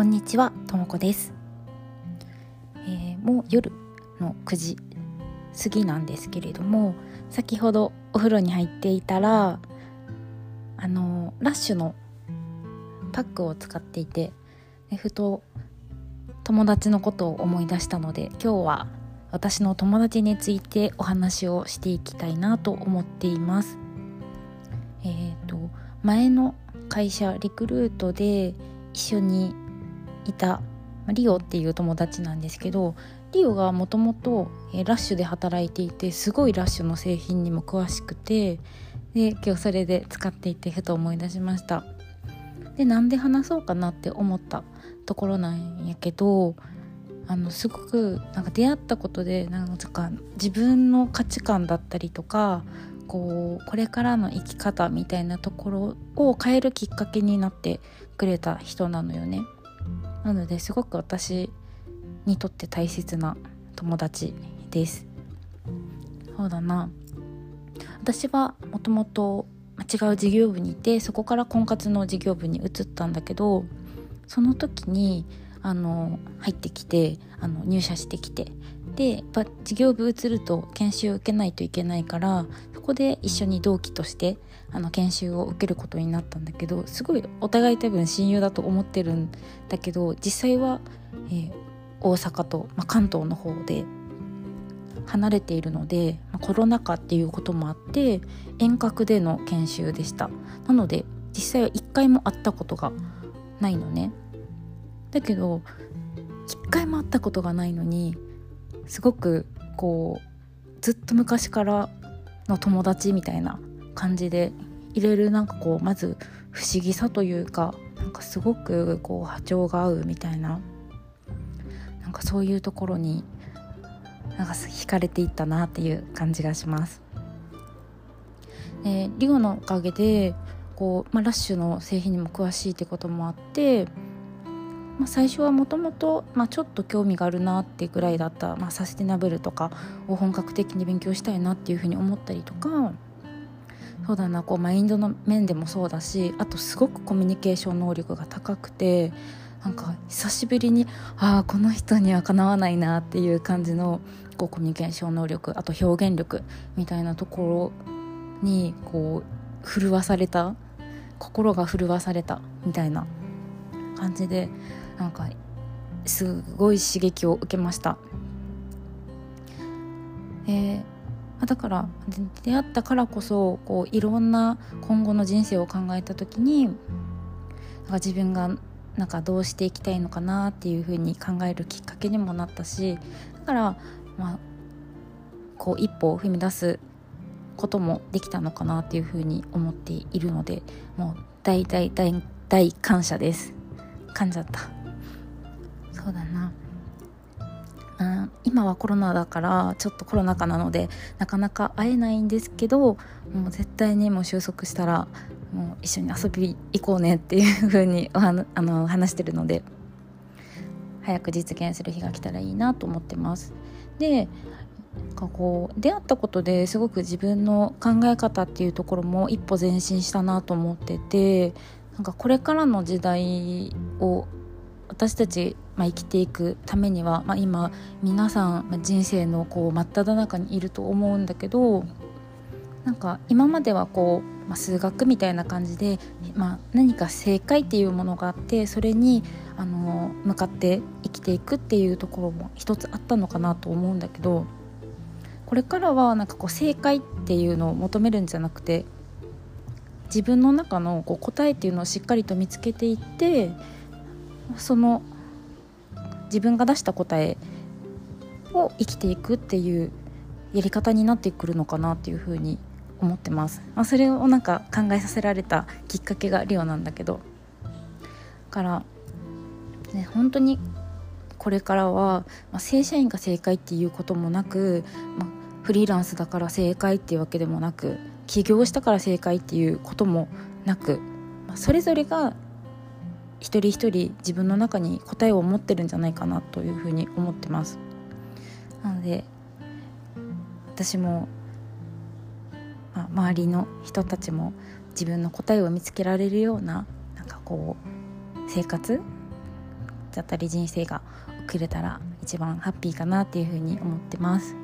こんにちは、ともこです、えー、もう夜の9時過ぎなんですけれども先ほどお風呂に入っていたらあのラッシュのパックを使っていてふと友達のことを思い出したので今日は私の友達についてお話をしていきたいなと思っています。えーと、と前の会社リクルートで一緒にいたリオっていう友達なんですけどリオがもともとラッシュで働いていてすごいラッシュの製品にも詳しくてで今日それで使っていてふと思い出しましたでなんで話そうかなって思ったところなんやけどあのすごくなんか出会ったことでなんか自分の価値観だったりとかこうこれからの生き方みたいなところを変えるきっかけになってくれた人なのよね。なのですごく私にとって大切な友達です。そうだな私はもともと違う事業部にいてそこから婚活の事業部に移ったんだけどその時にあの入ってきてあの入社してきてでやっぱ事業部移ると研修を受けないといけないからこで一緒に同期としてあの研修を受けることになったんだけどすごいお互い多分親友だと思ってるんだけど実際は、えー、大阪と、まあ、関東の方で離れているので、まあ、コロナ禍っていうこともあって遠隔での研修でした。なので実際は一回も会ったことがないのね。だけど一回も会ったことがないのにすごくこうずっと昔からの友達みたいな感じでいろいろなんかこうまず不思議さというかなんかすごくこう波長が合うみたいななんかそういうところになんか惹かれていったなっていう感じがします。でリオのおかげでこう、まあ、ラッシュの製品にも詳しいってこともあってまあ、最初はもともとちょっと興味があるなってぐらいだった、まあ、サステナブルとかを本格的に勉強したいなっていうふうに思ったりとかそうだなこうマインドの面でもそうだしあとすごくコミュニケーション能力が高くてなんか久しぶりにああこの人にはかなわないなっていう感じのこうコミュニケーション能力あと表現力みたいなところにこう震わされた心が震わされたみたいな感じでなんかすごい刺激を受けました。えー、だから出会ったからこそこういろんな今後の人生を考えた時になんか自分がなんかどうしていきたいのかなっていうふうに考えるきっかけにもなったしだからまあこう一歩を踏み出すこともできたのかなっていうふうに思っているのでもう大大大大感謝です噛んじゃったそうだなあ今はコロナだからちょっとコロナ禍なのでなかなか会えないんですけどもう絶対にもう収束したらもう一緒に遊び行こうねっていう風にあの話してるので早く実現する日が来たらいいなと思ってます。でかこう出会ったことですごく自分の考え方っていうところも一歩前進したなと思っててなんかこれからの時代を私たち、まあ、生きていくためには、まあ、今皆さん、ま、人生のこう真っ只中にいると思うんだけどなんか今まではこう、まあ、数学みたいな感じで、まあ、何か正解っていうものがあってそれにあの向かって生きていくっていうところも一つあったのかなと思うんだけどこれからはなんかこう正解っていうのを求めるんじゃなくて自分の中のこう答えっていうのをしっかりと見つけていってその自分が出した答えを生きていくっていうやり方になってくるのかなっていうふうに思ってます、まあ、それをなんか考えさせられたきっかけがリオなんだけど。から、ね、本当にこれからは、まあ、正社員が正解っていうこともなく、まあ、フリーランスだから正解っていうわけでもなく起業したから正解っていうこともなく、まあ、それぞれが一人一人自分の中に答えを持ってるんじゃないかなというふうに思ってます。なので私も、まあ、周りの人たちも自分の答えを見つけられるようななんかこう生活ちゃったり人生が送れたら一番ハッピーかなっていうふうに思ってます。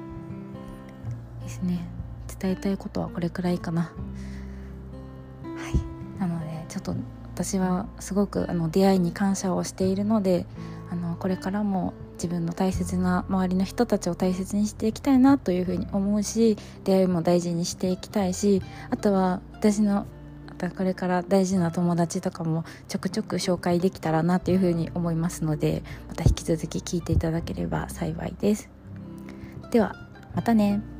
ですね。伝えたいことはこれくらいかな。はい。なのでちょっと私はすごくあの出会いに感謝をしているのであのこれからも自分の大切な周りの人たちを大切にしていきたいなというふうに思うし出会いも大事にしていきたいしあとは私のまたこれから大事な友達とかもちょくちょく紹介できたらなというふうに思いますのでまた引き続き聞いていただければ幸いです。ではまたね。